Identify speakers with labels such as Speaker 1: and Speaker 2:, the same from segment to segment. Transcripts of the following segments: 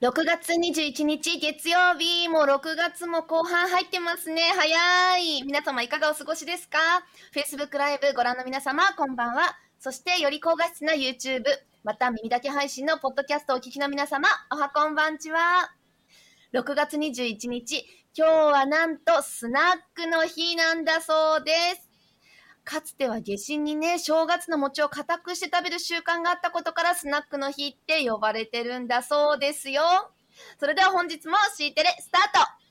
Speaker 1: 6月21日月曜日、もう6月も後半入ってますね。早い。皆様いかがお過ごしですか ?Facebook ライブご覧の皆様、こんばんは。そして、より高画質な YouTube、また耳だけ配信のポッドキャストをお聞きの皆様、おはこんばんちは。6月21日、今日はなんとスナックの日なんだそうです。かつては下旬にね、正月の餅を固くして食べる習慣があったことからスナックの日って呼ばれてるんだそうですよ。それでは本日も C テレスタート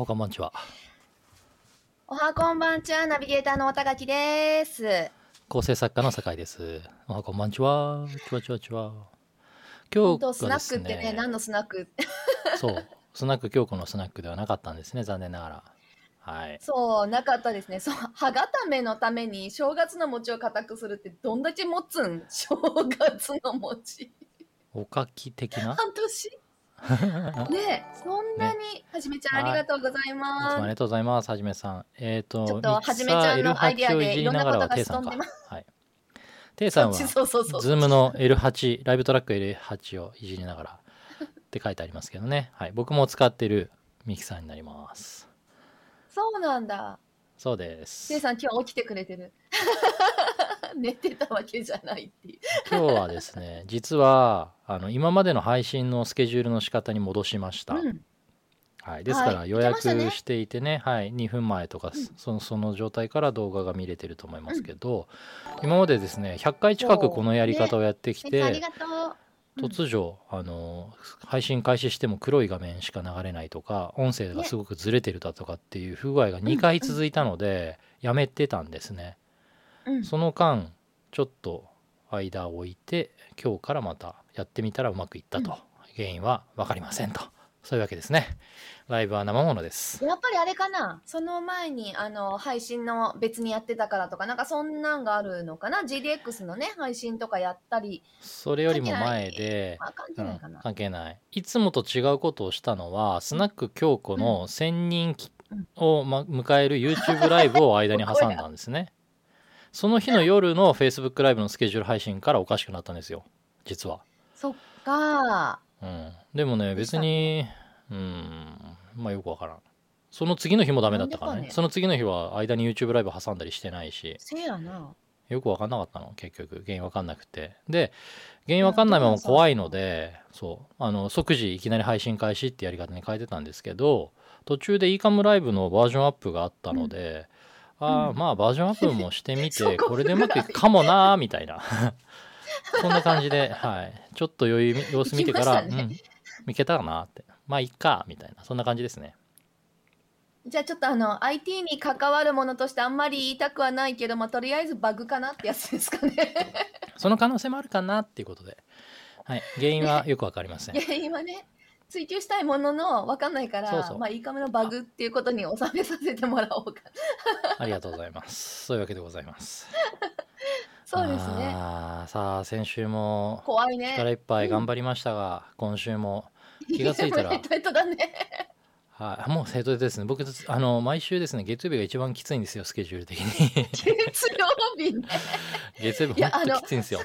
Speaker 2: おこんばんちは。
Speaker 1: おはこんばんちは、ナビゲーターの綿垣です。
Speaker 2: 構成作家の酒井です。おはこんばんちは。ちわちわちわ。今日は
Speaker 1: 本当スナックってね、
Speaker 2: ね、
Speaker 1: 何のスナック？
Speaker 2: そう、スナック京子のスナックではなかったんですね、残念ながら。はい。
Speaker 1: そう、なかったですね。そう、歯固めのために正月の餅を固くするってどんだけ持つん？正月の餅。
Speaker 2: おかき的な？
Speaker 1: 半年？ねえ、そんなに、はじめちゃんありがとうござい
Speaker 2: いつも
Speaker 1: ます。
Speaker 2: ありがとうございます、はじめさん。えっ、と、
Speaker 1: ちょっとはじめちゃんの
Speaker 2: ー
Speaker 1: アイデア
Speaker 2: L8 を
Speaker 1: で
Speaker 2: い
Speaker 1: ろんなことが
Speaker 2: テイさん
Speaker 1: でま。
Speaker 2: はい。テイさんは、
Speaker 1: そうそうそう。
Speaker 2: ズームの L8、ライブトラック L8 をいじりながらって書いてありますけどね。はい。僕も使ってるミキサーになります。
Speaker 1: そうなんだ。
Speaker 2: そうです。
Speaker 1: せいさん今日起きてくれてる。寝てたわけじゃないっていう。
Speaker 2: 今日はですね実はあの今までの配信のスケジュールの仕方に戻しました、
Speaker 1: うん。
Speaker 2: はい、ですから
Speaker 1: はい
Speaker 2: 予約
Speaker 1: し
Speaker 2: ていてね、はい、2分前とか、
Speaker 1: うん
Speaker 2: そのその状態から動画が見れてると思いますけど、今までですね100回近くこのやり方をやってきて、
Speaker 1: がとう。うん。
Speaker 2: 突如あの配信開始しても黒い画面しか流れないとか音声がすごくずれてるだとかっていう不具合が2回続いたので、やめてたんですね。
Speaker 1: うん。
Speaker 2: その間ちょっと間を置いて今日からまたやってみたらうまくいったと、
Speaker 1: うん。
Speaker 2: 原因は分かりませんとそういうわけですね。ライブは生ものです。
Speaker 1: やっぱりあれかな？その前にあの配信の別にやってたからとかなんかそんなんがあるのかな？GDX のね配信とかやったり。
Speaker 2: それよりも前で、
Speaker 1: あ関係
Speaker 2: うん
Speaker 1: ないかな、
Speaker 2: 関係ない。いつもと違うことをしたのはスナック京子の1000人を、ま、迎える YouTube ライブを間に挟んだんですね。その日の夜の Facebook ライブのスケジュール配信からおかしくなったんですよ。実は。
Speaker 1: そっか
Speaker 2: うん、でもね別にう。ん。まあよくわからん。その次の日もダメだったからね。
Speaker 1: ね。
Speaker 2: その次の日は間に YouTube ライブ挟んだりしてないし。
Speaker 1: せやな。
Speaker 2: よくわかんなかったの結局。原因わかんなくて。で原因わかんないまま怖いのでそう。あの即時いきなり配信開始ってやり方に変えてたんですけど途中で eCam ライブのバージョンアップがあったので、ああ
Speaker 1: うん。
Speaker 2: まあバージョンアップもしてみ
Speaker 1: そ
Speaker 2: て
Speaker 1: こ
Speaker 2: これでうまくいくかもなーみたいな そんな感じで、はい、ちょっと余裕様子見てから、
Speaker 1: ね。
Speaker 2: うん、いけたかなって。まあいっかみたいな。そんな感じですね。
Speaker 1: じゃあちょっとあの IT に関わるものとしてあんまり言いたくはないけど、まあ、とりあえずバグかなってやつですかね。
Speaker 2: その可能性もあるかなっていうことで、はい、原因はよくわかりません。
Speaker 1: 原因はね追求したいものの分かんないから
Speaker 2: そうそう。
Speaker 1: まあいいかめのバグっていうことに収めさせてもらおうか。
Speaker 2: ありがとうございます。そういうわけでございます
Speaker 1: そうですね。
Speaker 2: あーさあ先週も
Speaker 1: 怖いね。
Speaker 2: 力いっぱい頑張りましたが、今週も気がついたら
Speaker 1: ヘトヘトだね。
Speaker 2: はい、もう生徒ですね。僕あの毎週ですね月曜日が一番きついんですよスケジュール的に。
Speaker 1: 月曜日ね。
Speaker 2: 月曜日
Speaker 1: いや
Speaker 2: ほんと
Speaker 1: あの
Speaker 2: きついんですよ、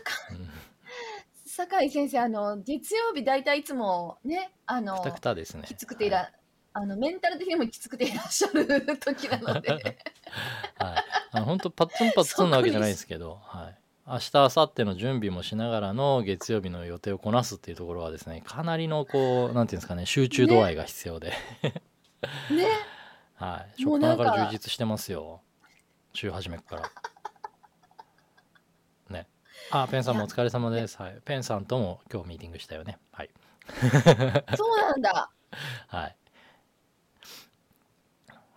Speaker 1: 酒井先生あの月曜日大体いつもねあ
Speaker 2: うん、
Speaker 1: の
Speaker 2: くたくたですね。
Speaker 1: きつくていら、あのメンタル的にもきつくていらっしゃる時なので。
Speaker 2: はい、あの本当パッツンパッツンなわけじゃないですけど、はい、明日明後日の準備もしながらの月曜日の予定をこなすっていうところはですねかなりのこうなんていうんですかね集中度合いが必要で、
Speaker 1: ね。
Speaker 2: はい、初
Speaker 1: もうなんか
Speaker 2: っ端から充実してますよ。週始めから。ね。あペンさんもお疲れ様です、はい、ペンさんとも今日ミーティングしたよね。はい。
Speaker 1: そうなんだ。
Speaker 2: はい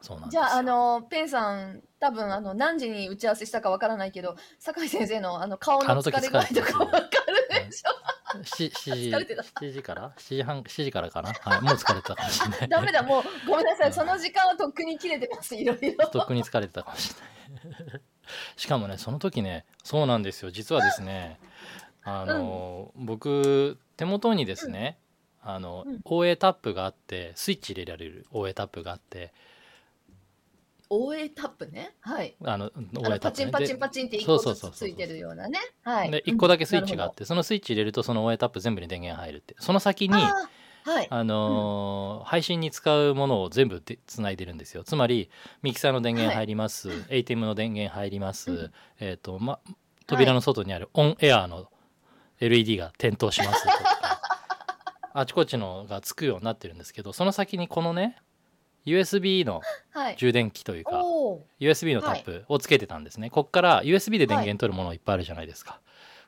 Speaker 2: そうなん
Speaker 1: じゃああのペンさん多分あの何時に打ち合わせしたかわからないけど酒井先生のあの顔の疲れ具合とかわかるしょ？
Speaker 2: し7時
Speaker 1: 疲れてた。
Speaker 2: 7時から？7時半7時からかな？はい。もう疲れてたかもしれない。
Speaker 1: ダメだ、もう、ごめんなさい。その時間はとっくに切れてます、いろいろ。
Speaker 2: とっくに疲れてたかもしれない。しかもねその時ねそうなんですよ。実はですねあの、僕手元にですね、あの
Speaker 1: うん。
Speaker 2: OA タップがあってスイッチ入れられる OA タップがあって
Speaker 1: 応援タップね。はい。
Speaker 2: あの
Speaker 1: あ
Speaker 2: OA
Speaker 1: のパチ
Speaker 2: タップね。で
Speaker 1: ンパチンパチンって一個
Speaker 2: そうそうそうそう。
Speaker 1: ずつついてるようなね。はい。
Speaker 2: で1個だけスイッチがあっ
Speaker 1: うん
Speaker 2: てそのスイッチ入れるとその OA タップ全部に電源入るって。その先に
Speaker 1: はい。
Speaker 2: あのー配信に使うものを全部でつないでるんですよ。つまりミキサーの電源入ります、ATEM の電源入ります、
Speaker 1: うん。
Speaker 2: えっ、とま扉の外にあるオンエアの LED が点灯しますとか。あちこちのがつくようになってるんですけどその先にこのね USB の
Speaker 1: はい。
Speaker 2: 充電器というか
Speaker 1: おお。
Speaker 2: USB のタップをつけてたんですね、こっから USB で電源取るものいっぱいあるじゃないですか、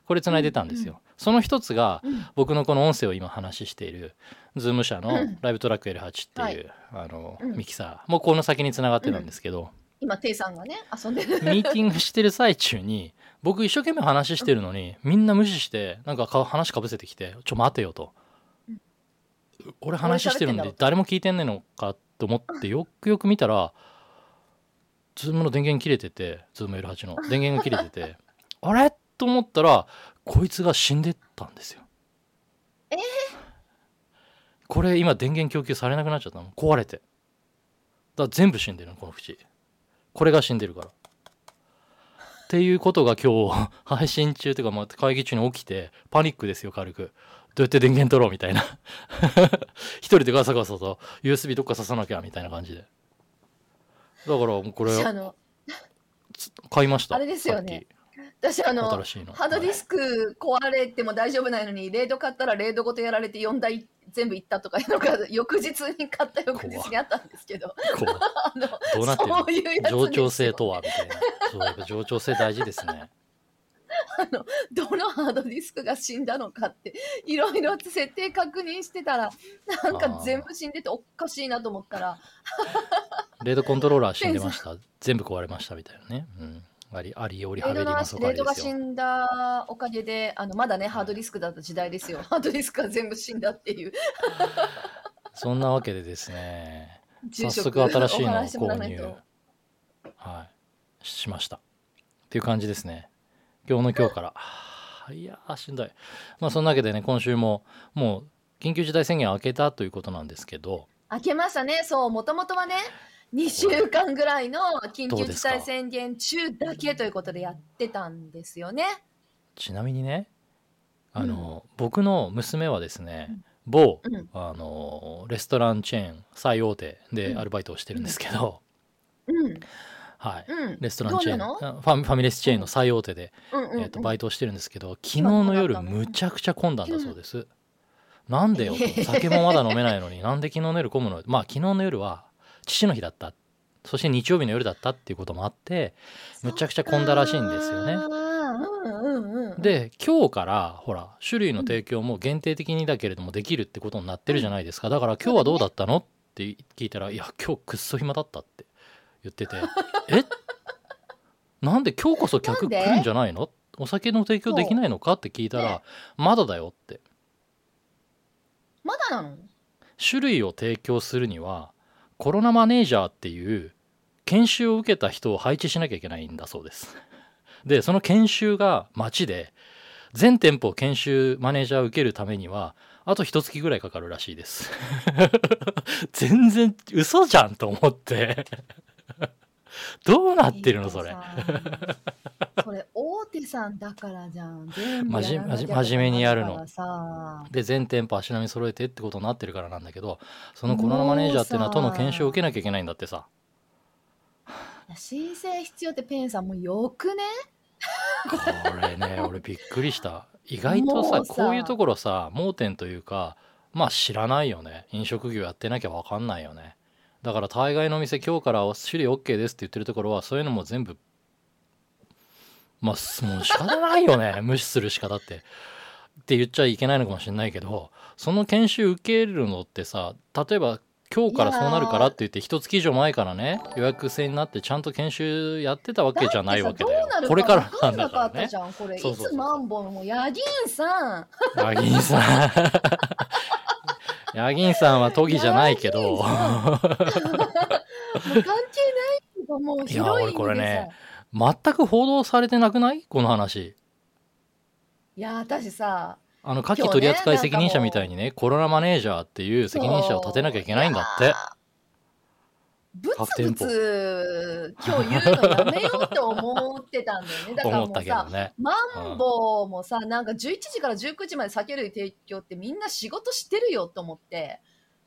Speaker 2: これつないでたんですよ、
Speaker 1: うん
Speaker 2: その一つが
Speaker 1: うん。
Speaker 2: 僕のこの音声を今話している Zoom 社の
Speaker 1: うん。
Speaker 2: ライブトラック L8 っていう、
Speaker 1: はい。
Speaker 2: あの
Speaker 1: うん。
Speaker 2: ミキサーもうこの先につながってたんですけど、
Speaker 1: 今、テイさんがね、遊んでる。
Speaker 2: ミーティングしてる最中に僕一生懸命話してるのにみんな無視してなんかか話かぶせてきて「ちょ待てよ」と。
Speaker 1: うん「
Speaker 2: 俺話してるんで誰も聞いてんねえのか」と思ってよくよく見たら Zoom の電源切れてて ZoomL8 の。電源が切れてて あれ？と思ったらこいつが死んでったんですよ。
Speaker 1: え？ー
Speaker 2: これ今電源供給されなくなっちゃったの？壊れて。だ全部死んでるのこの縁これが死んでるから。っていうことが今日配信中というかまあ会議中に起きてパニックですよ軽くどうやって電源取ろうみたいな。一人でガサガサと USB どっか刺さなきゃみたいな感じで。だからもうこれ買いました。
Speaker 1: あれですよね。私あの、
Speaker 2: 新しいの。
Speaker 1: ハードディスク壊れても大丈夫ないのに、レード買ったらレードごとやられて4台全部いったとかいうのが翌日に買った翌日にあったんですけど、
Speaker 2: どうなってる？の
Speaker 1: そういうやつですよ。
Speaker 2: 冗長性とはみたいな。そうやっぱ冗長性大事ですね
Speaker 1: どのハードディスクが死んだのかっていろいろ設定確認してたらなんか全部死んでておかしいなと思ったら。
Speaker 2: レードコントローラー死んでました。全部壊れましたみたいなね、うん、ありありよりはべります
Speaker 1: レードが死んだおかげであのまだねハードディスクだった時代ですよ。ハードディスクが全部死んだっていう。
Speaker 2: そんなわけでですね。
Speaker 1: 住
Speaker 2: 早
Speaker 1: 職
Speaker 2: 速新しいのを購入。はい。しました。っていう感じですね今日の今日から。はあいやーしんどい。まあそんなわけでね今週ももう緊急事態宣言明けたということなんですけど。
Speaker 1: 開けましたね。そうもともとはね2週間ぐらいの緊急事態宣言中だけということでやってたんですよね。
Speaker 2: ちなみにねあの、僕の娘はですね、
Speaker 1: うん。
Speaker 2: 某
Speaker 1: うん。
Speaker 2: あのレストランチェーン最大手でアルバイトをしてるんですけど、
Speaker 1: うん
Speaker 2: はい。
Speaker 1: うん。
Speaker 2: レストランチェーン。ファファミレスチェーンの最大手で、
Speaker 1: うんうんうん。
Speaker 2: えー、とバイトをしてるんですけど昨日の夜むちゃくちゃ混んだんだそうです。なんでよと 酒もまだ飲めないのになんで昨日の夜混むの？まあ昨日の夜は父の日だった。そして日曜日の夜だったっていうこともあってむちゃくちゃ混んだらしいんですよね。
Speaker 1: うんうんうんうん、
Speaker 2: で今日からほら種類の提供も限定的にだけれどもできるってことになってるじゃないですか。だから今日はどうだったの？って聞いたら「いや今日くっそ暇だった」って言ってて「え？なんで今日こそ客来るんじゃないの？お酒の提供できないのか?」って聞いたら
Speaker 1: ね「
Speaker 2: まだだよ」って。
Speaker 1: まだなの？
Speaker 2: 種類を提供するにはコロナマネージャーっていう研修を受けた人を配置しなきゃいけないんだそうです。でその研修が街で全店舗研修マネージャーを受けるためにはあと一月ぐらいかかるらしいです。全然嘘じゃんと思って どうなってるのそれ。
Speaker 1: それ大手さんだからじゃん。全部
Speaker 2: 真面目にやるの。で全店舗足並み揃えてってことになってるからなんだけどそのコロナマネージャーっていうのは都の研修を受けなきゃいけないんだってさ。
Speaker 1: 申請必要ってペンさんもうよくね？
Speaker 2: これね 俺びっくりした。意外とさこういうところさ盲点というかまあ知らないよね。飲食業やってなきゃ分かんないよねだから大概のお店今日から種類 OK ですって言ってるところはそういうのも全部まあすもう仕方ないよね。無視するしかだって。って言っちゃいけないのかもしれないけどその研修受けるのってさ例えば今日からそうなるからって言って一月以上前からね予約制になってちゃんと研修やってたわけじゃないわけだよ。これから
Speaker 1: な
Speaker 2: んだからね
Speaker 1: じゃんこれ。
Speaker 2: そうそうそう
Speaker 1: いつマンボウもヤギンさん。
Speaker 2: ヤギンさんヤギンさんは都議じゃないけど。
Speaker 1: 関係ないけどもう
Speaker 2: いや俺これね全く報道されてなくない？この話。
Speaker 1: いや私さ
Speaker 2: あの、夏
Speaker 1: 今日ね
Speaker 2: 季取扱責任者みたいにね、コロナマネージャーっていう責任者を立てなきゃいけないんだって。
Speaker 1: ブ
Speaker 2: 各店舗
Speaker 1: ツブツ今日言うのやめようって思ってたんだよね だからもうさ
Speaker 2: ね。
Speaker 1: マンボウもさなんか11時から19時まで酒類提供ってみんな仕事してるよと思って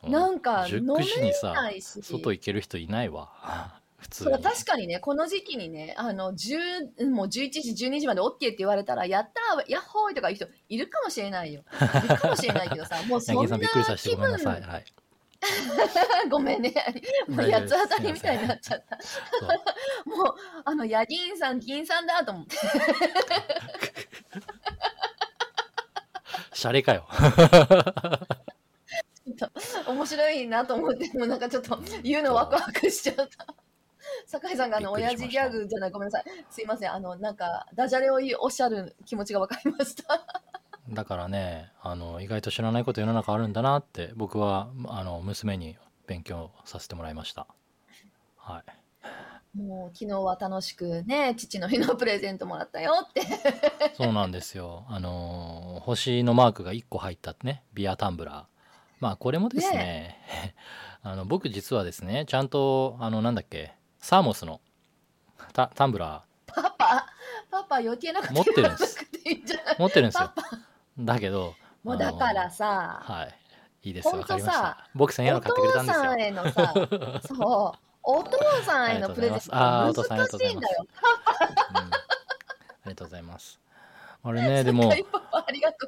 Speaker 2: うん
Speaker 1: なんか飲
Speaker 2: 19
Speaker 1: め
Speaker 2: 時にさ、
Speaker 1: ないし
Speaker 2: 外行ける人いないわ。普通に。
Speaker 1: 確かにねこの時期にねあの10もう11時12時まで OK って言われたらやったーやっほーいとか言う人いるかもしれないよいるかもしれないけどさもうそんな 気。分
Speaker 2: はい。
Speaker 1: ごめんね。もう八つ当たりみたいになっちゃった。もうあのヤギンさん銀さんだと思って。
Speaker 2: シャレかよ。
Speaker 1: 面白いなと思って。もうなんかちょっと言うのワクワクしちゃった。酒井さんがあの親父ギャグじゃない。ごめんなさい。すいません。あのなんかダジャレをおっしゃる気持ちが分かりました
Speaker 2: だからね、あの、意外と知らないこと世の中あるんだなって、僕は、あの、娘に勉強させてもらいました。はい。
Speaker 1: もう昨日は楽しくね父の日のプレゼントもらったよって
Speaker 2: そうなんですよ。あのー星のマークが1個入ったね、ビアタンブラー。まあこれもですね、あの僕実はですね、ちゃんと、あのなんだっけ、サーモスのタタンブラ
Speaker 1: パパパパ余計なこと
Speaker 2: 持ってるん
Speaker 1: 言わ
Speaker 2: です
Speaker 1: なくていいんじゃない？
Speaker 2: ー持ってるんですよだけど、
Speaker 1: もうだからさ、
Speaker 2: はい。いいです、
Speaker 1: ほんとさ
Speaker 2: わかりました。僕1000円
Speaker 1: お
Speaker 2: は買ってくれた
Speaker 1: 父
Speaker 2: んですよ
Speaker 1: さん。へのさ そうお父さんへのプレゼント難
Speaker 2: とうございます
Speaker 1: しいんだよ
Speaker 2: うんありがとうございます。あれね、でも、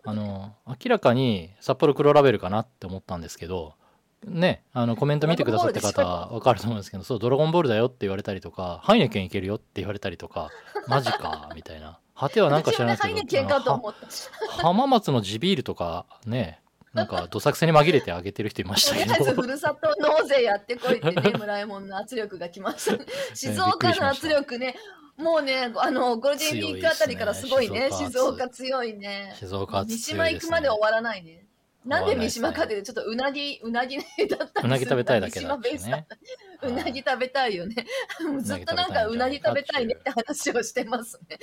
Speaker 1: あ
Speaker 2: の明らかに札幌黒ラベルかなって思ったんですけどねあのコメント見てくださった方わかると思うんですけどそうドラゴンボールだよって言われたりとかハイネケンいけるよって言われたりとかマジかみたいな果てはなんか知らない
Speaker 1: と思った。
Speaker 2: は浜松の地ビールとかねなんかどさくせに紛れてあげてる人いまし
Speaker 1: とりあえず
Speaker 2: たけど
Speaker 1: ふるさと納税やってこいってね、村山の圧力が来 ました。静岡の圧力ね、もうね、あのゴールデンウィークあたりからすごいね、
Speaker 2: 強いっすね
Speaker 1: 静岡強いね。
Speaker 2: 静岡
Speaker 1: 三島行くまで終わらないね。なんで三島かっ
Speaker 2: 終わらない
Speaker 1: ていうとちょっとうなぎ、うなぎねだった
Speaker 2: うなぎ食べたいだけだね
Speaker 1: うなぎ食べたいよね。ずっとなんかうなぎ食べたいねって話をしてますね。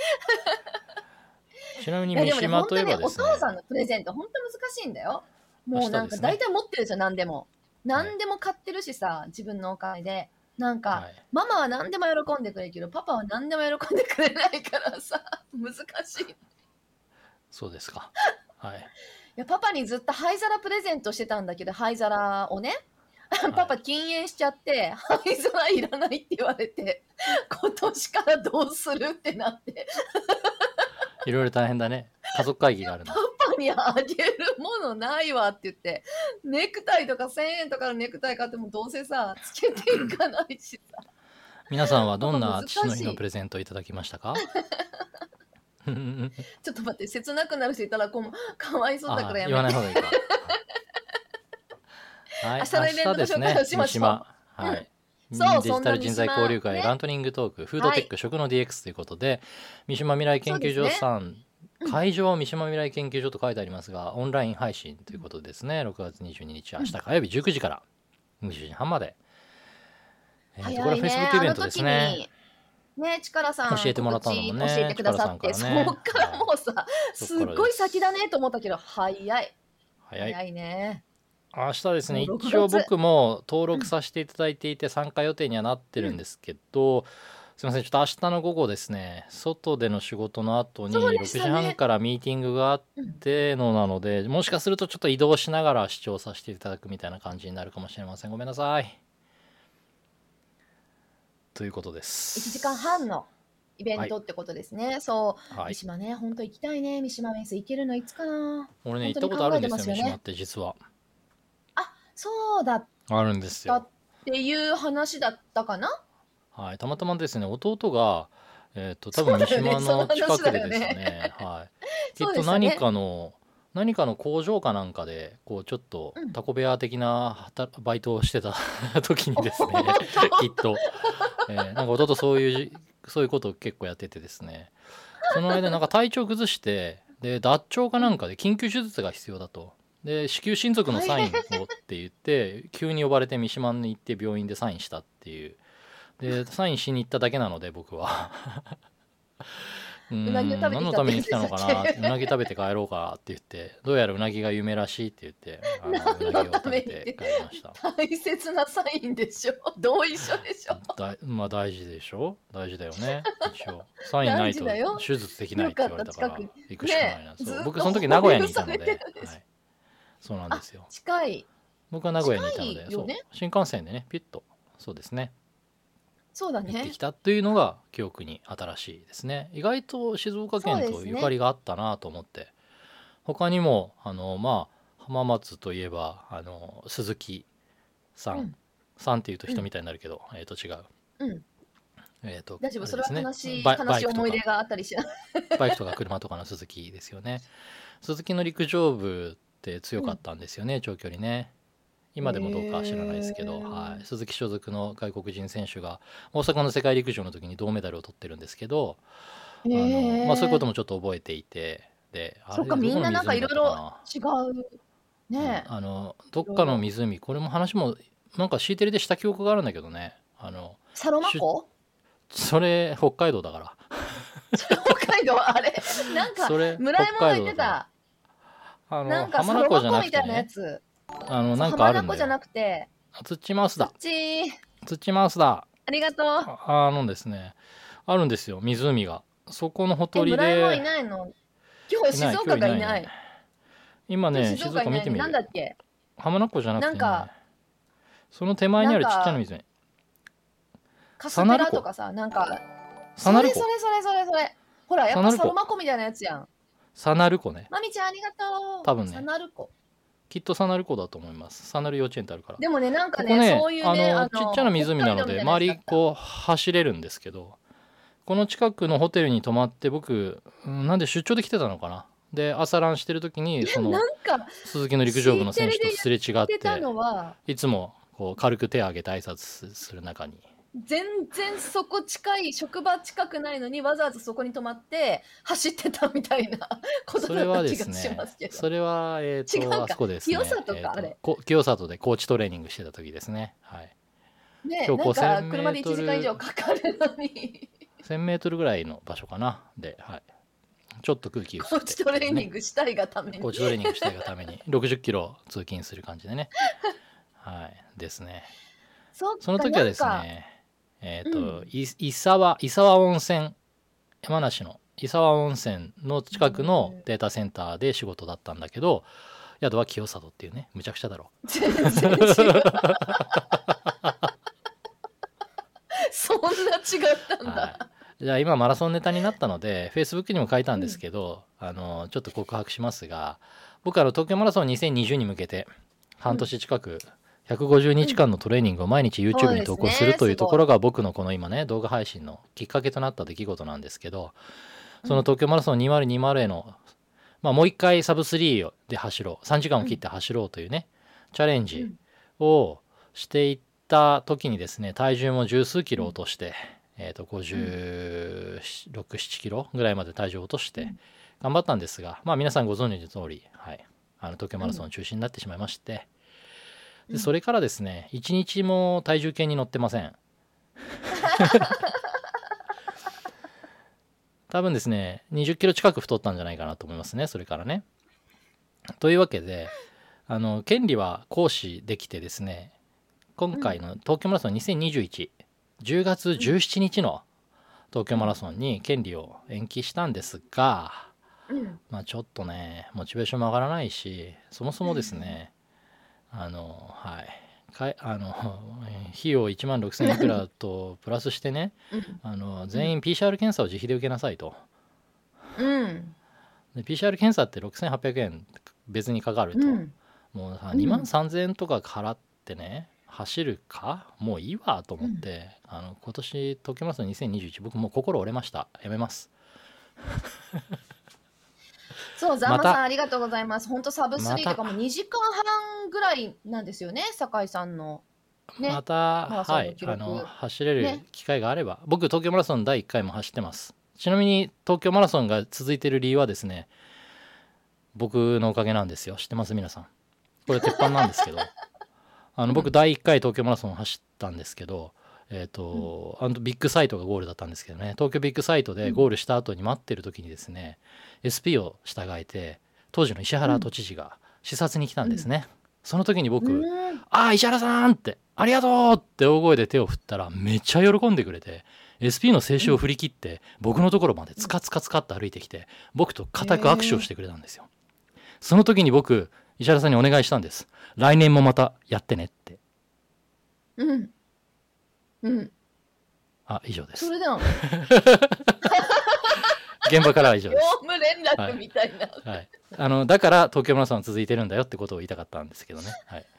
Speaker 2: ちなみに三島
Speaker 1: 本当にね、お
Speaker 2: といえばですね
Speaker 1: 父さんのプレゼント、本当難しいんだよ。もうなんか大体持ってるじゃん、何でも。何でも買ってるしさ、自分のお金で。なんか、
Speaker 2: はい
Speaker 1: ママは何でも喜んでくれるけど、パパは何でも喜んでくれないからさ、難しい。い
Speaker 2: そうですかはい
Speaker 1: や、パパにずっと灰皿プレゼントしてたんだけど、灰皿をね、パパ禁煙しちゃって、灰皿いらないって言われて、今年からどうするってなって、
Speaker 2: いろいろ大変だね。家族会議があるの。
Speaker 1: パパにあげるものないわって言って、ネクタイとか1000円とかのネクタイ買ってもどうせさ、つけていかないしさ。
Speaker 2: 皆さんはどんな父の日のプレゼントをいただきましたか？
Speaker 1: ちょっと待って、切なくなる人いたらこうかわいそうだからや
Speaker 2: あ言わ
Speaker 1: めて。
Speaker 2: ない方がいいか。はい、
Speaker 1: 明日のイベントの
Speaker 2: ですね
Speaker 1: 紹介をしましょう
Speaker 2: 三島はい。
Speaker 1: そう
Speaker 2: デジタル人材交流会、ラントニングトーク、フードテック、食の DX ということで、三島未来研究所さん、会場は三島未来研究所と書いてありますが、オンライン配信ということですね。6月22日、明日火曜日19時から20時半まで。えーとこれは
Speaker 1: 早いね、
Speaker 2: Facebook イベントで
Speaker 1: あの時
Speaker 2: すね。
Speaker 1: に。ね、力さん
Speaker 2: 教えてもらったのもね
Speaker 1: 告知教えてくださって、
Speaker 2: ね
Speaker 1: そっからもうさ、すっごい先だねと思ったけど、早い。
Speaker 2: 早い。
Speaker 1: 早いね。
Speaker 2: 明日ですね
Speaker 1: もう6月
Speaker 2: 一応僕も登録させていただいていて参加予定にはなってるんですけど、すいませんちょっと明日の午後ですね外での仕事の後に6時半からミーティングがあってのなのでもしかするとちょっと移動しながら視聴させていただくみたいな感じになるかもしれませんごめんなさいということで
Speaker 1: 1
Speaker 2: す
Speaker 1: 時間半のイベントってことですね。そう。
Speaker 2: はい。
Speaker 1: 三島ね、本当行きたいね。三島メンス行けるのいつかな。
Speaker 2: 俺ね行ったことあるんですよ三島って実は。
Speaker 1: そうだ。っ
Speaker 2: あるんですよ。
Speaker 1: ていう話だったかな。
Speaker 2: はい、たまたまですね弟が、えー、と多分三島の近くでです
Speaker 1: その話だよ
Speaker 2: ね。はい、きっと何かの何かの工場かなんかでこうちょっと
Speaker 1: うん。
Speaker 2: タコ部屋的な働バイトをしてた 時にですねきっと、えーなんか弟そういうじそういうことを結構やっててですね。その間なんか体調崩してで脱腸かなんかで緊急手術が必要だと。で子宮親族のサインをって言って急に呼ばれて三島に行って病院でサインしたっていう。でサインしに行っただけなので僕はう
Speaker 1: なぎを食べて
Speaker 2: 何のために来たのかな？うなぎ食べて帰ろうかって言ってどうやらうなぎが夢らしいって言ってあの うなぎを食べて帰りました。
Speaker 1: 大切なサインでしょ？同意書でしょ？
Speaker 2: だまあ大事でしょ？大事だよね一応。サインないと手術できないって言われたから行くしかないな、そう。僕その時名古屋にいたので、はい、そうなんですよ。
Speaker 1: 近い。
Speaker 2: 僕は名古屋にいたので、そう。新幹線でねピュッと。そうですね
Speaker 1: そうだ
Speaker 2: 行って
Speaker 1: ね
Speaker 2: きたというのが記憶に新しいですね。意外と静岡県とゆかりがあったなと思って、他にもあのまあ浜松といえばあの鈴木さん、
Speaker 1: うん。
Speaker 2: さんっていうと人みたいになるけど、えっ、と違う。
Speaker 1: うん。
Speaker 2: えーと
Speaker 1: 大丈夫それは悲しい悲しい思い出があったりしない。
Speaker 2: バイクとか車とかの鈴木ですよね。鈴木の陸上部って強かったんですよね、長距離ね今でもどうかは知らないですけど、はい、鈴木所属の外国人選手が大阪の世界陸上の時に銅メダルを取ってるんですけど、あのまあ、そういうこと
Speaker 1: も
Speaker 2: もちょっと覚えていてで
Speaker 1: そっかみんななんかいろいろ違うね。
Speaker 2: うんあのどっかの湖これも話もなんか C テレでした記憶があるんだけどね。あの
Speaker 1: サロマ湖？
Speaker 2: それ北海道だから。
Speaker 1: 北海道？あれなんか村山が言ってた。
Speaker 2: あの
Speaker 1: なんかサロ
Speaker 2: 浜名湖じゃ
Speaker 1: マ湖みたいな
Speaker 2: くてね
Speaker 1: つ
Speaker 2: あのなんかあるんだよ。
Speaker 1: じゃなくて。
Speaker 2: 土マウスだ。
Speaker 1: 土
Speaker 2: 土マウスだ。
Speaker 1: ありがとう。
Speaker 2: ああのですねあるんですよ湖が。そこのほ
Speaker 1: え
Speaker 2: とり
Speaker 1: 村山い
Speaker 2: で
Speaker 1: ないの？今日静岡がいない。
Speaker 2: 今ね静
Speaker 1: 静岡
Speaker 2: 見てみる。
Speaker 1: なんだっけ？
Speaker 2: 浜名湖じゃなくて、ね、
Speaker 1: なんか
Speaker 2: その手前にあるちっちゃな湖
Speaker 1: カステラとかさなんかそそれそれそれそれ。ほらやっぱ
Speaker 2: サ
Speaker 1: ロマ湖みたいなやつやん。
Speaker 2: サナル湖ね。
Speaker 1: まみちゃんありがとう。
Speaker 2: 多分ね。
Speaker 1: サナル湖
Speaker 2: きっとサナル湖だと思います。サナル幼稚園ってあるから。
Speaker 1: でもねなんかね
Speaker 2: ここね
Speaker 1: そういうね
Speaker 2: あのちっちゃな湖なので周り
Speaker 1: う
Speaker 2: こう走れるんですけどこの近くのホテルに泊まって僕うんなんで出張で来てたのかな。で朝ランしてる時にその鈴木の陸上部の選手とすれ違って
Speaker 1: い
Speaker 2: つもこう軽く手を挙げて挨拶する中に
Speaker 1: 全然そこ近い職場近くないのにわざわざそこに泊まって走ってたみたいな ことだった気がしますけど。
Speaker 2: それはえっ、
Speaker 1: 違うか。
Speaker 2: とあそこですね。
Speaker 1: 清里かあれ。
Speaker 2: こ清里でコーチトレーニングしてた時ですね。はい。
Speaker 1: ね
Speaker 2: 標高
Speaker 1: なんか
Speaker 2: 1000
Speaker 1: 車で1時間以上かかるのに。
Speaker 2: 1000m ぐらいの場所かな。ではい。ちょっと空気薄くて。
Speaker 1: コーチトレーニングしたいがために。
Speaker 2: コーチトレーニングしたいがために。60キロ通勤する感じでね。はい。ですね。
Speaker 1: そ
Speaker 2: の時はですねえっ、と、
Speaker 1: うん。
Speaker 2: い伊沢伊沢温泉山梨の伊沢温泉の近くのデータセンターで仕事だったんだけど宿は清里っていうねむちゃくちゃだろ
Speaker 1: 全然違うそんな違ったんだ、
Speaker 2: はい、じゃあ今マラソンネタになったので Facebook にも書いたんですけど、あのちょっと告白しますが僕あの東京マラソン2020に向けて半年近く150日間のトレーニングを毎日 YouTube に投稿するというところが僕のこの今ね動画配信のきっかけとなった出来事なんですけどその東京マラソン2020への、まあ、もう一回サブ3で走ろう。3時間を切って走ろうというねチャレンジをしていった時にですね体重も十数キロ落として、えー、と567キロぐらいまで体重を落として
Speaker 1: うん。
Speaker 2: 頑張ったんですが、まあ皆さんご存知の通り、はい、あの東京マラソン中止になってしまいまして、
Speaker 1: うん
Speaker 2: でそれからですね1日も体重計に乗ってません。多分ですね20キロ近く太ったんじゃないかなと思いますねそれからね。というわけであの権利は行使できてですね今回の東京マラソン2021 10月17日の東京マラソンに権利を延期したんですが、
Speaker 1: うん。
Speaker 2: まあ、ちょっとねモチベーションも上がらないしそもそもですね、あのはい。かいあの 費用1万6000円いくらとプラスしてね
Speaker 1: うん。
Speaker 2: あの全員 PCR 検査を自費で受けなさいと。
Speaker 1: うん。
Speaker 2: で PCR 検査って6800円別にかかると、
Speaker 1: うん。
Speaker 2: もうさ
Speaker 1: うん。
Speaker 2: 2万3000円とか払ってね走るかもういいわと思って、あの今年東京マラソン2021僕もう心折れました。やめます
Speaker 1: そう、ザンマ
Speaker 2: また。
Speaker 1: さんありがとうございます。本当サブスリーとかも2時間半ぐらいなんですよね、酒井さんの。ね。
Speaker 2: また、はいあの走れる
Speaker 1: ね。
Speaker 2: 機会があれば、僕東京マラソン第1回も走ってます。ちなみに東京マラソンが続いてる理由はですね僕のおかげなんですよ。知ってます？皆さん。これ鉄板なんですけど。あの僕第1回東京マラソン走ったんですけどえっ、と、あのビッグサイトがゴールだったんですけどね。東京ビッグサイトでゴールした後に待ってる時にですね、SP を従えて当時の石原都知事が視察に来たんですね、その時に僕、
Speaker 1: うん
Speaker 2: ああ石原さんってありがとうって大声で手を振ったらめっちゃ喜んでくれて SP の静止を振り切って僕のところまでツカツカツカって歩いてきて僕と固く握手をしてくれたんですよ。その時に僕石原さんにお願いしたんです。来年もまたやってねって。
Speaker 1: うん。うん。
Speaker 2: あ以上です。
Speaker 1: それ。
Speaker 2: 現場からは以上
Speaker 1: 業
Speaker 2: です。
Speaker 1: 務連絡みたいな。
Speaker 2: はい、あのだから東京マラソンは続いてるんだよってことを言いたかったんですけどね、はい、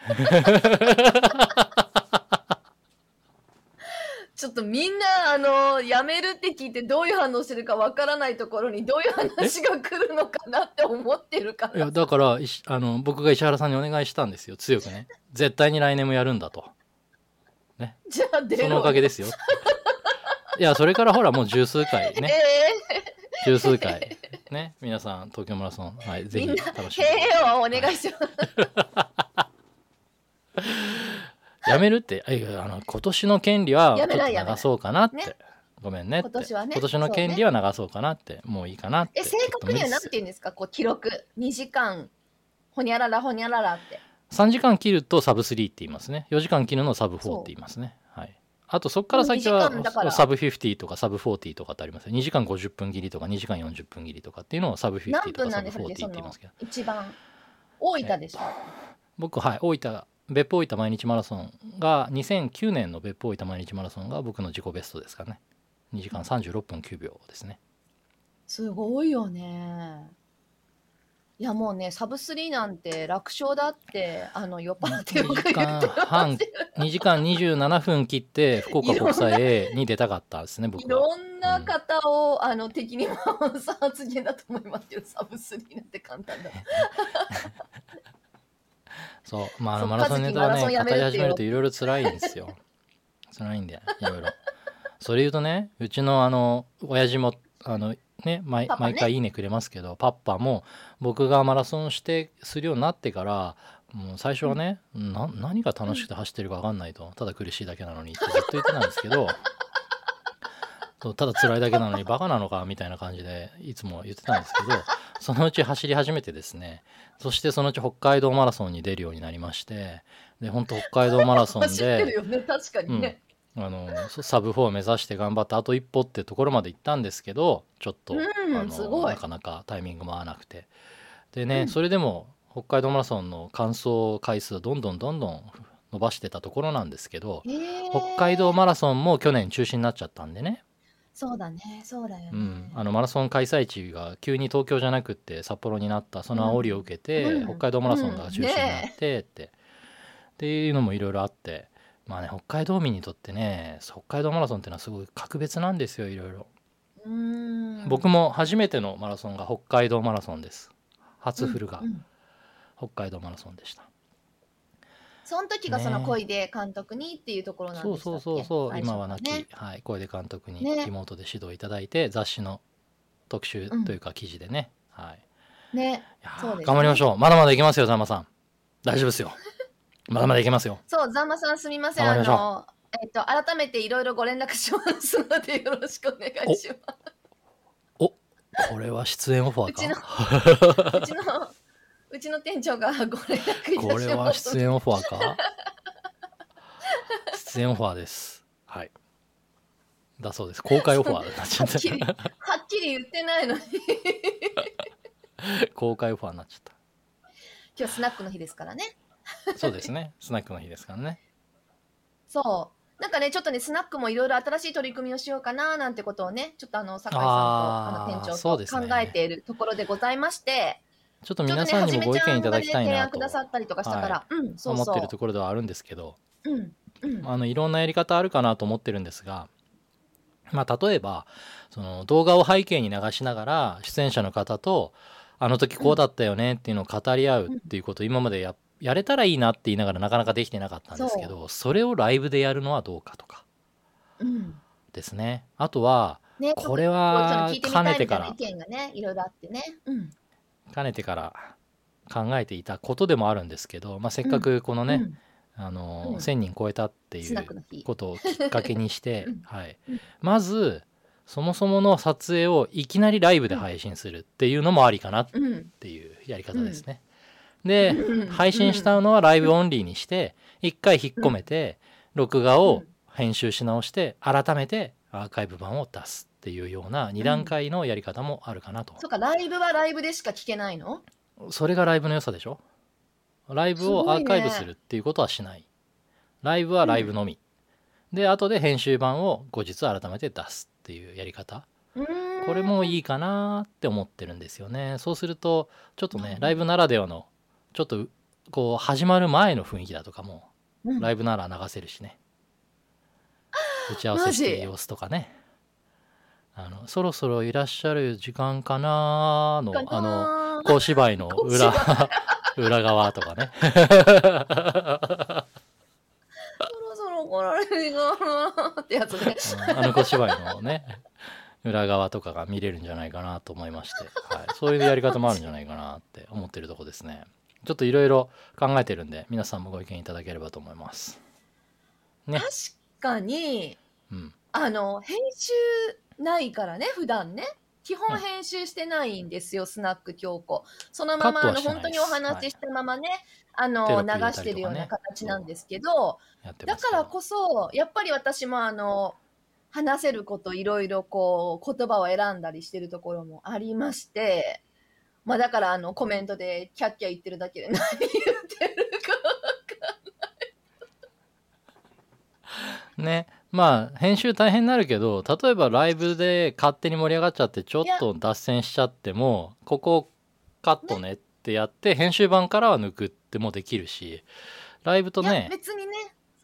Speaker 1: ちょっとみんな、あの、辞めるって聞いてどういう反応してるかわからないところにどういう話が来るのかなって思ってるか
Speaker 2: いや
Speaker 1: ら。
Speaker 2: だからあの僕が石原さんにお願いしたんですよ。強くね。絶対に来年もやるんだと
Speaker 1: じゃあ出ろ。
Speaker 2: そのおかげですよ。いや、それからほらもう十数回ね、
Speaker 1: え
Speaker 2: 十数回。ね、皆さん、東京マラソン、はい、ぜひ楽し
Speaker 1: ー、
Speaker 2: んで。
Speaker 1: へえをお願いします。
Speaker 2: やめるって、あの、今年の権利は流そうかなって。
Speaker 1: ね
Speaker 2: ごめんね。
Speaker 1: 今年はね
Speaker 2: 今年の権利は流そうかなって。もういいかなって。
Speaker 1: え、正確には何て言うんですか？こう、記録。2時間、ほにゃららほにゃららって。
Speaker 2: 3時間切るとサブ3って言いますね。4時間切るのをサブ4って言いますね。はい。あとそこから先
Speaker 1: もう2時間
Speaker 2: はサブ50とかサブ40とかってありますよ2時間50分切りとか2時間40分切りとかっていうのをサブ50
Speaker 1: 何
Speaker 2: とかサブ
Speaker 1: 分なんですか
Speaker 2: 40って言いますけど
Speaker 1: 一番。大分でしょ。
Speaker 2: 僕はい大分別府大分毎日マラソンが2009年の別府大分毎日マラソンが僕の自己ベストですかね2時間36分9秒ですね
Speaker 1: すごいよね。いやもうね、サブスリーなんて楽勝だって、あの、酔っ払ってよく言って
Speaker 2: 2時間半2時間27分切って福岡国際 A に出たかったですね
Speaker 1: い
Speaker 2: 僕は。
Speaker 1: ろんな方を、あの敵に回す発言だと思いますけど、サブスリーなんて簡単だ。
Speaker 2: そうまああのマラソンネタはね語り始めるといろいろ辛いんですよ。辛いんだよいろいろそれ言うとねうちのあの親父もあのね毎回いいねくれますけどパッパも僕がマラソンしてするようになってからもう最初はね、な何が楽しくて走ってるか分かんないとただ苦しいだけなのにってずっと言ってたんですけど ただ辛いだけなのにバカなのかみたいな感じでいつも言ってたんですけどそのうち走り始めてですねそしてそのうち北海道マラソンに出るようになりましてで本当北海道マラソン
Speaker 1: 走ってる
Speaker 2: で
Speaker 1: よね、確かにね。
Speaker 2: あのそサブ4を目指して頑張ってあと一歩ってところまで行ったんですけどちょっと、
Speaker 1: うん
Speaker 2: あのなかなかタイミングも合わなくて。でね、
Speaker 1: うん。
Speaker 2: それでも北海道マラソンの完走回数をどんどんどんどん伸ばしてたところなんですけど
Speaker 1: へー。
Speaker 2: 北海道マラソンも去年中止になっちゃったんでね、
Speaker 1: そうだね、そうだよね。
Speaker 2: うん、あのマラソン開催地が急に東京じゃなくって札幌になったその煽りを受けて、
Speaker 1: うん。
Speaker 2: 北海道マラソンが中止になってって、っていうのもいろいろあってまあね北海道民にとってね北海道マラソンっていうのはすごい格別なんですよいろいろ、僕も初めてのマラソンが北海道マラソンです。初フルが
Speaker 1: うんうん。
Speaker 2: 北海道マラソンでした、
Speaker 1: その時がその
Speaker 2: ね
Speaker 1: 恋で監督にっていうところなん
Speaker 2: そう
Speaker 1: でしたっけ？
Speaker 2: そうそうそう、
Speaker 1: 最初
Speaker 2: 今は亡き、
Speaker 1: ね
Speaker 2: はい、小出監督に
Speaker 1: ね。
Speaker 2: リモートで指導いただいて、雑誌の特集というか記事でね、はい。
Speaker 1: ね。
Speaker 2: いやー
Speaker 1: そうですね。
Speaker 2: 頑張りましょう。まだまだいけますよざんまさん。大丈夫ですよまだまだいけますよ
Speaker 1: そう、ザンマさんすみません。あの、えっと、改めていろいろご連絡しますので、よろしくお願いしま
Speaker 2: これは出演オファー
Speaker 1: うちの
Speaker 2: か
Speaker 1: す。うちの、うちの店長がご連絡いたします。
Speaker 2: これは出演オファーか？出演オファーですはいだそうです公開オファーになっちゃっ
Speaker 1: はっはっきり言ってないのに。
Speaker 2: た 公開オファーになっちゃっ
Speaker 1: 今日スナックの日ですからね。
Speaker 2: たそうですねスナックの日ですからね
Speaker 1: そう。なんかね、ちょっとね、スナックもいろいろ新しい取り組みをしようかななんてことをね、ちょっとあの、酒井さんと
Speaker 2: あ
Speaker 1: の店長と考えているところでございまして、
Speaker 2: ちょっと皆さんにもご意見いただきたい
Speaker 1: 提
Speaker 2: なと
Speaker 1: 案くださったりとかしたから、うん、そう。
Speaker 2: 思ってるところではあるんですけど
Speaker 1: うん、うん。
Speaker 2: あのいろんなやり方あるかなと思ってるんですが、まあ、例えばその動画を背景に流しながら出演者の方とあの時こうだったよねっていうのを語り合うっていうことを今までややれたらいいなって言いながらなかなかできてなかったんですけどそれをライブでやるのはどうかとか。
Speaker 1: うん。
Speaker 2: ですね。あとは
Speaker 1: ね
Speaker 2: これはかねてから。
Speaker 1: 意見がねいろいろあってね。うん。
Speaker 2: かねてから考えていたことでもあるんですけど、まあ、せっかくこのね、
Speaker 1: うん。
Speaker 2: あの
Speaker 1: うん。
Speaker 2: 1,000人超えたっていうことをきっかけにして
Speaker 1: うん、
Speaker 2: はい。
Speaker 1: うん、
Speaker 2: まずそもそもの撮影をいきなりライブで配信するっていうのもありかなっ
Speaker 1: うん
Speaker 2: ていうやり方ですね。で
Speaker 1: うん
Speaker 2: 配信したのはライブオンリーにして一回引っ込めて録画を編集し直して改めてアーカイブ版を出すっていうような2段階のやり方もあるかなと。
Speaker 1: そうかライブはライブでしか聞けないの？
Speaker 2: それがライブの良さでしょ？ライブをアーカイブするっていうことはしない。ライブはライブのみ。で、後で編集版を後日改めて出すっていうやり方。これもいいかなって思ってるんですよね。そうすると、ちょっとね、ライブならではの、ちょっとこう始まる前の雰囲気だとかも、
Speaker 1: うん。
Speaker 2: ライブなら流せるしね。打ち合わせしてる様子とかね。あの、そろそろいらっしゃる時間かなーの、あの、
Speaker 1: の
Speaker 2: 小芝居の裏
Speaker 1: 小
Speaker 2: 裏側とかね。
Speaker 1: そろそろ来られるかなってやつね。
Speaker 2: うんあの小芝居のね裏側とかが見れるんじゃないかなと思いまして、はい、そういうやり方もあるんじゃないかなって思ってるとこですねちょっといろいろ考えてるんで皆さんもご意見いただければと思います。ね。
Speaker 1: 確かに
Speaker 2: うん。
Speaker 1: あの編集ないからね普段ね。基
Speaker 2: うん
Speaker 1: 本編集してないんですよ、スナック京子。そのままあの本当にお話ししたままね、あの
Speaker 2: テロップ入れたりとかね。
Speaker 1: 流してるような形なんですけど、
Speaker 2: やってますけど
Speaker 1: だからこそやっぱり私もあの話せることいろいろこう言葉を選んだりしてるところもありましてまあだからあのコメントでキャッキャ言ってるだけで何言ってるか
Speaker 2: ね。まあ編集大変になるけど例えばライブで勝手に盛り上がっちゃってちょっと脱線しちゃってもここカットねってやって編集版からは抜くってもできるしライブとね
Speaker 1: 別にね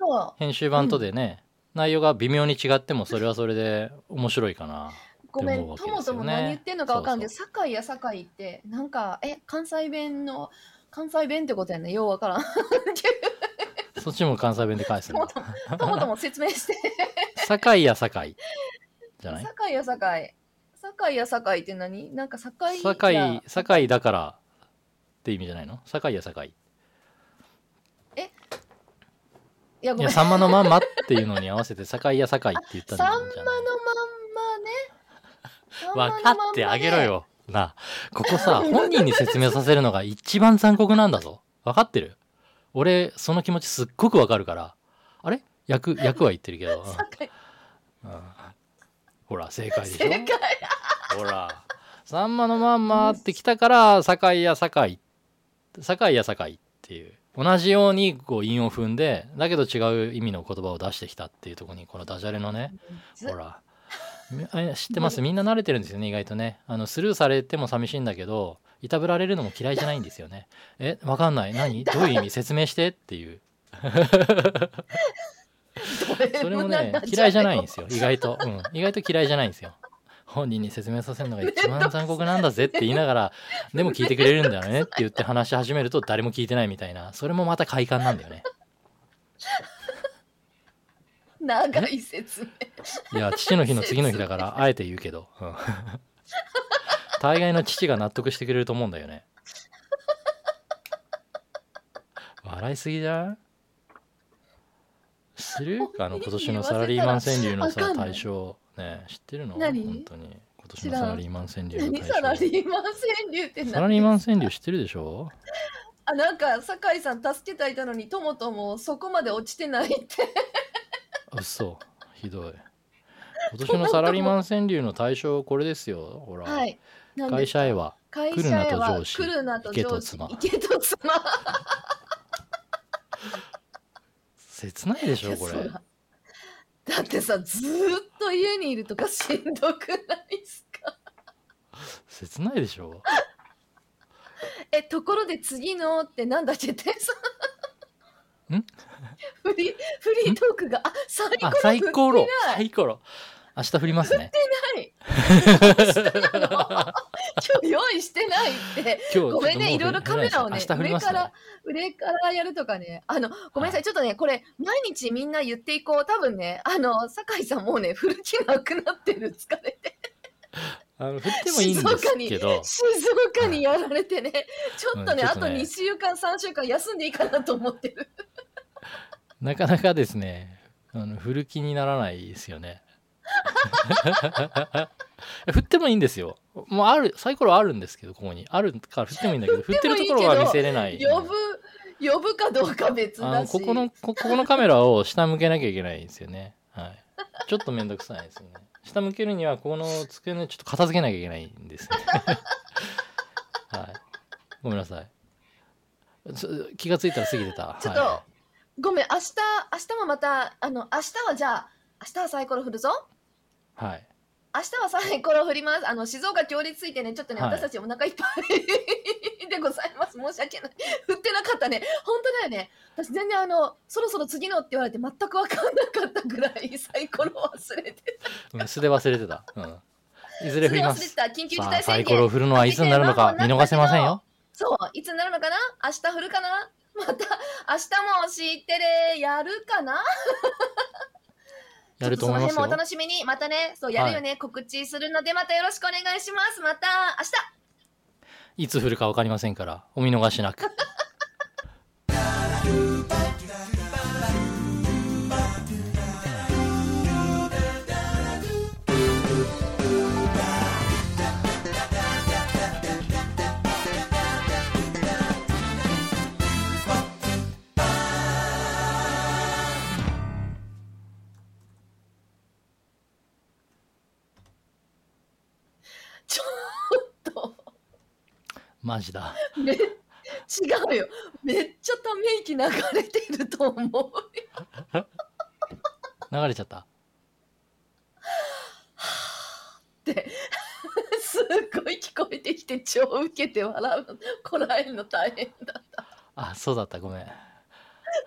Speaker 1: そう。
Speaker 2: 編集版とでね、内容が微妙に違ってもそれはそれで面白いかな
Speaker 1: ごめん、
Speaker 2: って思うわけ
Speaker 1: ともとも何言ってんのかわかんないけ
Speaker 2: そ
Speaker 1: ど、堺や堺って、なんか、え、関西弁の、関西弁ってことやねようわからん。
Speaker 2: そっちも関西弁で返すの？
Speaker 1: ともとも、ともとも説明して。
Speaker 2: 堺や堺じゃない
Speaker 1: 堺や堺。堺や堺って何なんか堺や
Speaker 2: 堺堺だからって意味じゃないの堺や堺
Speaker 1: いや、ごめん。
Speaker 2: いやさんまのまんまっていうのに合わせて堺や堺って言ったんじゃ
Speaker 1: さんまのまん。
Speaker 2: 分かってあげろよ。なあ、ここさ、本人に説明させるのが一番残酷なんだぞ。分かってる？俺、その気持ちすっごくわかるから。あれ？役、役は言ってるけど。うんほら、正解でし
Speaker 1: 正解。
Speaker 2: ょ。ほら。さんまのまんまって来たから、堺や堺。堺や堺っていう。同じようにこう韻を踏んで、だけど違う意味の言葉を出してきたっていうところに、このダジャレのね、ほら。みえ知ってます。みんな慣れてるんですよね意外とね。あのスルーされても寂しいんだけどいたぶられるのも嫌いじゃないんですよね。えわかんない。何？どういう意味？説明してっていう。それもね嫌いじゃないんですよ。意外と、うん、意外と嫌いじゃないんですよ。本人に説明させるのが一番残酷なんだぜって言いながらでも聞いてくれるんだよねって言って話し始めると誰も聞いてないみたいな。それもまた快感なんだよね
Speaker 1: 長い説明。
Speaker 2: いや父の日の次の日だからあえて言うけど、うん。大概の父が納得してくれると思うんだよね。笑いすぎじゃん？知る？あの今年のサラリーマン川柳のさ対象ね知ってるの？
Speaker 1: 何？
Speaker 2: 本当に。今年のサラリーマン川柳の
Speaker 1: サラ
Speaker 2: 象
Speaker 1: リーマン川柳って何？
Speaker 2: サラリーマン川柳知ってるでしょ？
Speaker 1: あ、なんか、酒井さん助けたいたのに、ともともそこまで落ちてないって。
Speaker 2: うそひどい。今年のサラリーマン川柳の対象これですよ。ほら、
Speaker 1: はい。
Speaker 2: 会社へは。
Speaker 1: 会
Speaker 2: 来るなと上司。
Speaker 1: 来るなと
Speaker 2: 行けと
Speaker 1: 上司
Speaker 2: 妻。
Speaker 1: 行けと妻。
Speaker 2: 切ないでしょこれ。
Speaker 1: だ。だってさずーっと家にいるとかしんどくないっすか？
Speaker 2: 切ないでしょ。
Speaker 1: えところで次のってなんだっけってさ
Speaker 2: ん。
Speaker 1: フリーフリートークが。あサイコ
Speaker 2: あ
Speaker 1: ロ
Speaker 2: サイコロ。サイコロ。明日振りますね。
Speaker 1: ない明日なの今日用意してないって。
Speaker 2: 今日
Speaker 1: ごめんね、いろいろカメラをね、
Speaker 2: ね。
Speaker 1: 上から、上からやるとかね。あの、ごめんなさい、ちょっとね、これ、毎日みんな言っていこう。多分ね、あの、酒井さんもうね、振る気なくなってる、疲れて。
Speaker 2: あの振ってもいいんですけど。
Speaker 1: 静岡にやられてね、ちょっとね、あと
Speaker 2: うんちょっとね。
Speaker 1: 2週間、3週間休んでいいかなと思ってる。
Speaker 2: なかなかですねあの振る気にならないですよね。振ってもいいんですよ。もうあるサイコロあるんですけどここに。あるから振ってもいいんだけど振ってるところは見せれない。
Speaker 1: 呼ぶ、呼ぶかどうか別
Speaker 2: あ
Speaker 1: だし。
Speaker 2: のここのこここのカメラを下向けなきゃいけないんですよね。はい。ちょっとめんどくさいですよね。下向けるにはこの机のちょっと片付けなきゃいけないんですね。はい。ごめんなさい。つ気がついたら過ぎてた。
Speaker 1: ちょっと、
Speaker 2: は
Speaker 1: ごめん、明日、明日もまた、あの、明日はじゃあ、明日はサイコロ振るぞ。
Speaker 2: い、はい、
Speaker 1: 明日はサイコロ振ります。あの、静岡協力ついてね、ちょっとね、
Speaker 2: はい
Speaker 1: 私たちお腹いっぱいでございます。申し訳ない。振ってなかったね。本当だよね。私全然あの、そろそろ次のって言われて全く分かんなかったぐらいサイコロ忘れて
Speaker 2: うん素で忘れてた、うん、いずれ振ります。
Speaker 1: 緊急事態宣
Speaker 2: サイコロ。振るのはいつになるのか見逃せませんよ
Speaker 1: そう、いつになるのかな？明日振るかな？また、明日も知ってれ、やるかな？
Speaker 2: やると思いますよ。
Speaker 1: お楽しみに。またね、そう、やるよね、告知するので、またよろしくお願いします。また、明日。
Speaker 2: いつ振るか分かりませんからお見逃しなく マジだ。
Speaker 1: め、違うよ。めっちゃため息流れてると思う。
Speaker 2: 流れちゃった？
Speaker 1: って、すっごい聞こえてきて、超受けて笑うの、こらえるの大変だった。
Speaker 2: あそうだった。ごめん。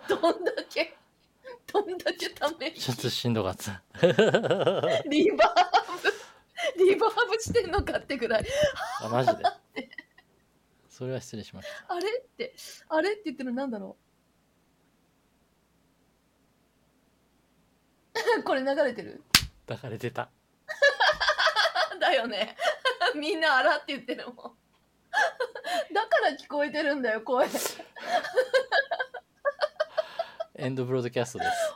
Speaker 1: どんだけ、どんだけため息。
Speaker 2: ちょっとしんどかった。
Speaker 1: リバーブ、リバーブしてんのかってぐらい、
Speaker 2: あマジで？それは失礼しまし
Speaker 1: あれ？って、あれって言ってるのなんだろう？これ流れてる？
Speaker 2: た流れてた
Speaker 1: だよね。みんなあらって言ってるもん。だから聞こえてるんだよ、声。
Speaker 2: エンドブロードキャストです